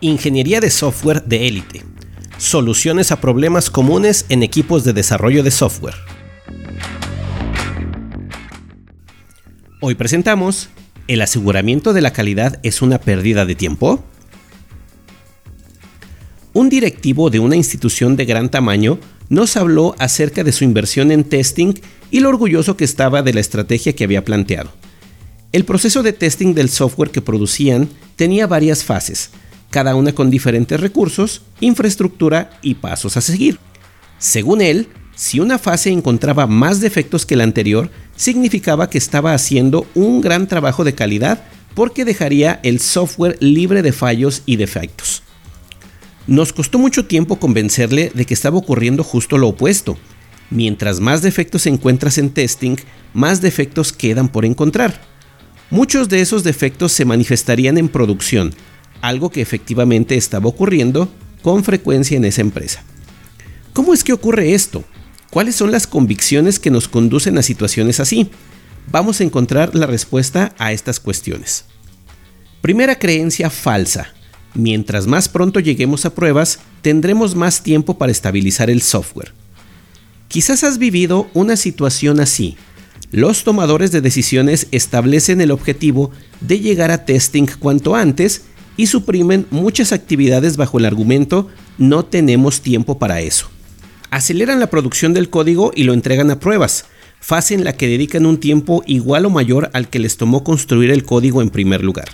Ingeniería de software de élite. Soluciones a problemas comunes en equipos de desarrollo de software. Hoy presentamos, ¿el aseguramiento de la calidad es una pérdida de tiempo? Un directivo de una institución de gran tamaño nos habló acerca de su inversión en testing y lo orgulloso que estaba de la estrategia que había planteado. El proceso de testing del software que producían tenía varias fases, cada una con diferentes recursos, infraestructura y pasos a seguir. Según él, si una fase encontraba más defectos que la anterior, significaba que estaba haciendo un gran trabajo de calidad porque dejaría el software libre de fallos y defectos. Nos costó mucho tiempo convencerle de que estaba ocurriendo justo lo opuesto. Mientras más defectos encuentras en testing, más defectos quedan por encontrar. Muchos de esos defectos se manifestarían en producción, algo que efectivamente estaba ocurriendo con frecuencia en esa empresa. ¿Cómo es que ocurre esto? ¿Cuáles son las convicciones que nos conducen a situaciones así? Vamos a encontrar la respuesta a estas cuestiones. Primera creencia falsa. Mientras más pronto lleguemos a pruebas, tendremos más tiempo para estabilizar el software. Quizás has vivido una situación así. Los tomadores de decisiones establecen el objetivo de llegar a testing cuanto antes y suprimen muchas actividades bajo el argumento no tenemos tiempo para eso. Aceleran la producción del código y lo entregan a pruebas, fase en la que dedican un tiempo igual o mayor al que les tomó construir el código en primer lugar.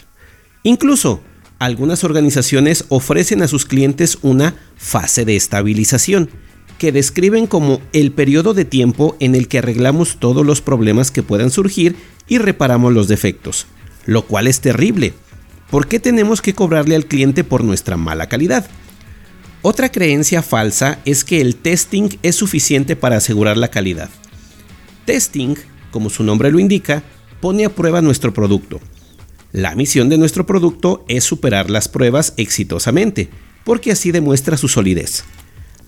Incluso, algunas organizaciones ofrecen a sus clientes una fase de estabilización, que describen como el periodo de tiempo en el que arreglamos todos los problemas que puedan surgir y reparamos los defectos, lo cual es terrible, ¿Por qué tenemos que cobrarle al cliente por nuestra mala calidad? Otra creencia falsa es que el testing es suficiente para asegurar la calidad. Testing, como su nombre lo indica, pone a prueba nuestro producto. La misión de nuestro producto es superar las pruebas exitosamente, porque así demuestra su solidez.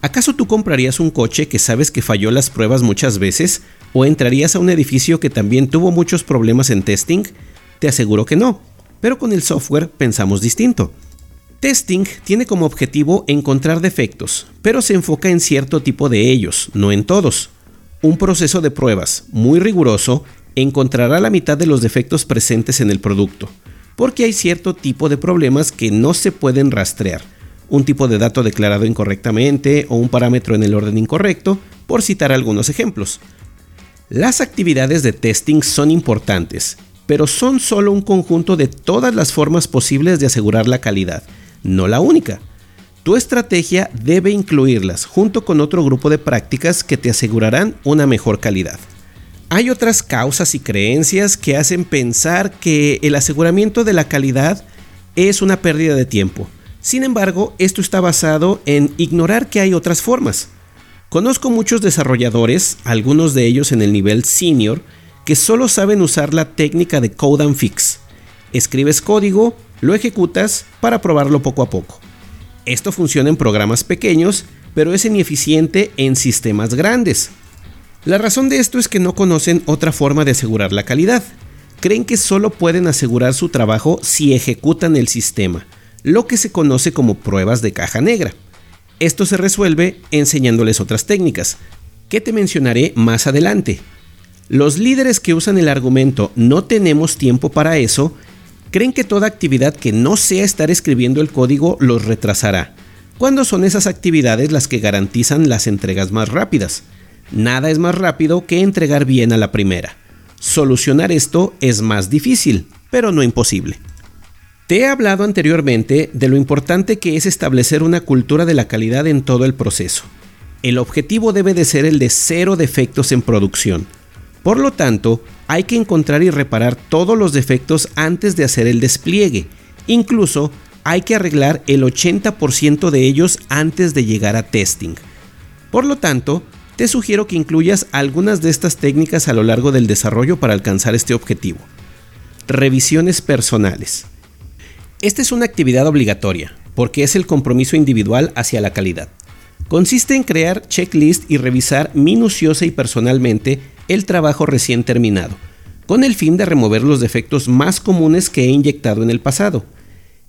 ¿Acaso tú comprarías un coche que sabes que falló las pruebas muchas veces o entrarías a un edificio que también tuvo muchos problemas en testing? Te aseguro que no pero con el software pensamos distinto. Testing tiene como objetivo encontrar defectos, pero se enfoca en cierto tipo de ellos, no en todos. Un proceso de pruebas muy riguroso encontrará la mitad de los defectos presentes en el producto, porque hay cierto tipo de problemas que no se pueden rastrear, un tipo de dato declarado incorrectamente o un parámetro en el orden incorrecto, por citar algunos ejemplos. Las actividades de testing son importantes, pero son solo un conjunto de todas las formas posibles de asegurar la calidad, no la única. Tu estrategia debe incluirlas junto con otro grupo de prácticas que te asegurarán una mejor calidad. Hay otras causas y creencias que hacen pensar que el aseguramiento de la calidad es una pérdida de tiempo. Sin embargo, esto está basado en ignorar que hay otras formas. Conozco muchos desarrolladores, algunos de ellos en el nivel senior, que solo saben usar la técnica de code and fix. Escribes código, lo ejecutas para probarlo poco a poco. Esto funciona en programas pequeños, pero es ineficiente en sistemas grandes. La razón de esto es que no conocen otra forma de asegurar la calidad. Creen que solo pueden asegurar su trabajo si ejecutan el sistema, lo que se conoce como pruebas de caja negra. Esto se resuelve enseñándoles otras técnicas, que te mencionaré más adelante. Los líderes que usan el argumento no tenemos tiempo para eso, creen que toda actividad que no sea estar escribiendo el código los retrasará, cuando son esas actividades las que garantizan las entregas más rápidas. Nada es más rápido que entregar bien a la primera. Solucionar esto es más difícil, pero no imposible. Te he hablado anteriormente de lo importante que es establecer una cultura de la calidad en todo el proceso. El objetivo debe de ser el de cero defectos en producción por lo tanto, hay que encontrar y reparar todos los defectos antes de hacer el despliegue. Incluso hay que arreglar el 80% de ellos antes de llegar a testing. Por lo tanto, te sugiero que incluyas algunas de estas técnicas a lo largo del desarrollo para alcanzar este objetivo. Revisiones personales. Esta es una actividad obligatoria, porque es el compromiso individual hacia la calidad. Consiste en crear checklist y revisar minuciosa y personalmente el trabajo recién terminado, con el fin de remover los defectos más comunes que he inyectado en el pasado.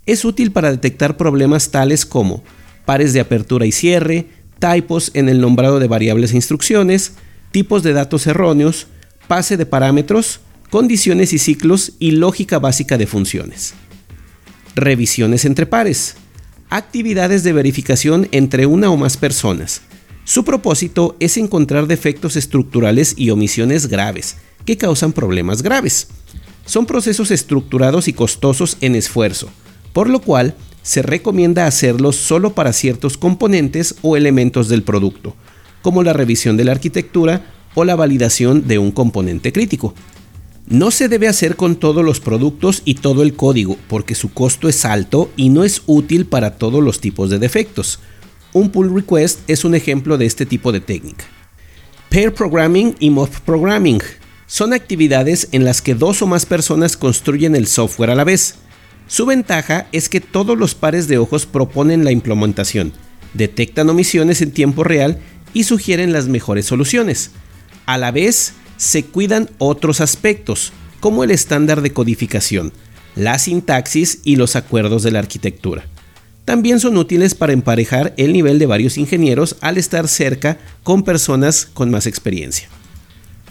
Es útil para detectar problemas tales como pares de apertura y cierre, typos en el nombrado de variables e instrucciones, tipos de datos erróneos, pase de parámetros, condiciones y ciclos y lógica básica de funciones. Revisiones entre pares. Actividades de verificación entre una o más personas. Su propósito es encontrar defectos estructurales y omisiones graves que causan problemas graves. Son procesos estructurados y costosos en esfuerzo, por lo cual se recomienda hacerlos solo para ciertos componentes o elementos del producto, como la revisión de la arquitectura o la validación de un componente crítico. No se debe hacer con todos los productos y todo el código porque su costo es alto y no es útil para todos los tipos de defectos. Un pull request es un ejemplo de este tipo de técnica. Pair programming y mob programming son actividades en las que dos o más personas construyen el software a la vez. Su ventaja es que todos los pares de ojos proponen la implementación, detectan omisiones en tiempo real y sugieren las mejores soluciones. A la vez, se cuidan otros aspectos, como el estándar de codificación, la sintaxis y los acuerdos de la arquitectura. También son útiles para emparejar el nivel de varios ingenieros al estar cerca con personas con más experiencia.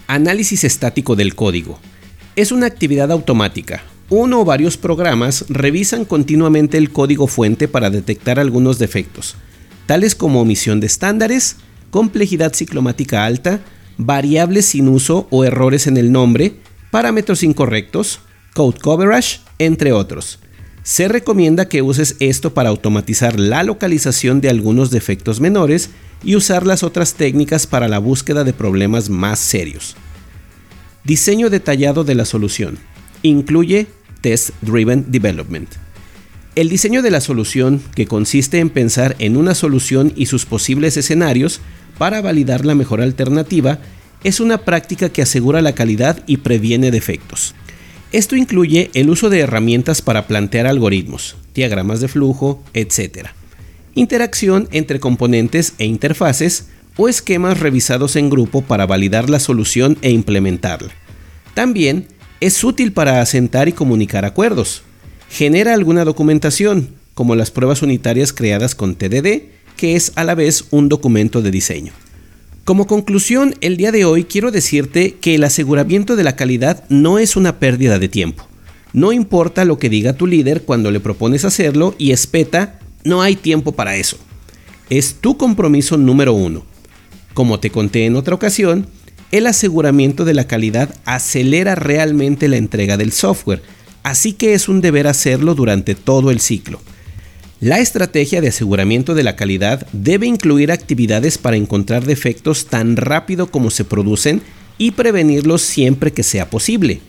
Análisis estático del código. Es una actividad automática. Uno o varios programas revisan continuamente el código fuente para detectar algunos defectos, tales como omisión de estándares, complejidad ciclomática alta, variables sin uso o errores en el nombre, parámetros incorrectos, code coverage, entre otros. Se recomienda que uses esto para automatizar la localización de algunos defectos menores y usar las otras técnicas para la búsqueda de problemas más serios. Diseño detallado de la solución. Incluye Test Driven Development. El diseño de la solución, que consiste en pensar en una solución y sus posibles escenarios, para validar la mejor alternativa es una práctica que asegura la calidad y previene defectos. Esto incluye el uso de herramientas para plantear algoritmos, diagramas de flujo, etc. Interacción entre componentes e interfaces o esquemas revisados en grupo para validar la solución e implementarla. También es útil para asentar y comunicar acuerdos. Genera alguna documentación, como las pruebas unitarias creadas con TDD, que es a la vez un documento de diseño. Como conclusión, el día de hoy quiero decirte que el aseguramiento de la calidad no es una pérdida de tiempo. No importa lo que diga tu líder cuando le propones hacerlo y espeta, no hay tiempo para eso. Es tu compromiso número uno. Como te conté en otra ocasión, el aseguramiento de la calidad acelera realmente la entrega del software, así que es un deber hacerlo durante todo el ciclo. La estrategia de aseguramiento de la calidad debe incluir actividades para encontrar defectos tan rápido como se producen y prevenirlos siempre que sea posible.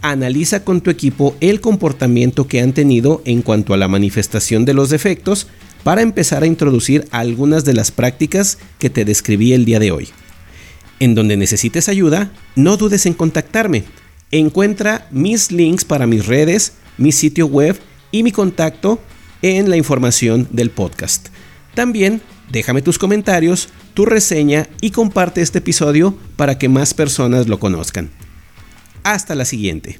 Analiza con tu equipo el comportamiento que han tenido en cuanto a la manifestación de los defectos para empezar a introducir algunas de las prácticas que te describí el día de hoy. En donde necesites ayuda, no dudes en contactarme. Encuentra mis links para mis redes, mi sitio web y mi contacto en la información del podcast. También déjame tus comentarios, tu reseña y comparte este episodio para que más personas lo conozcan. Hasta la siguiente.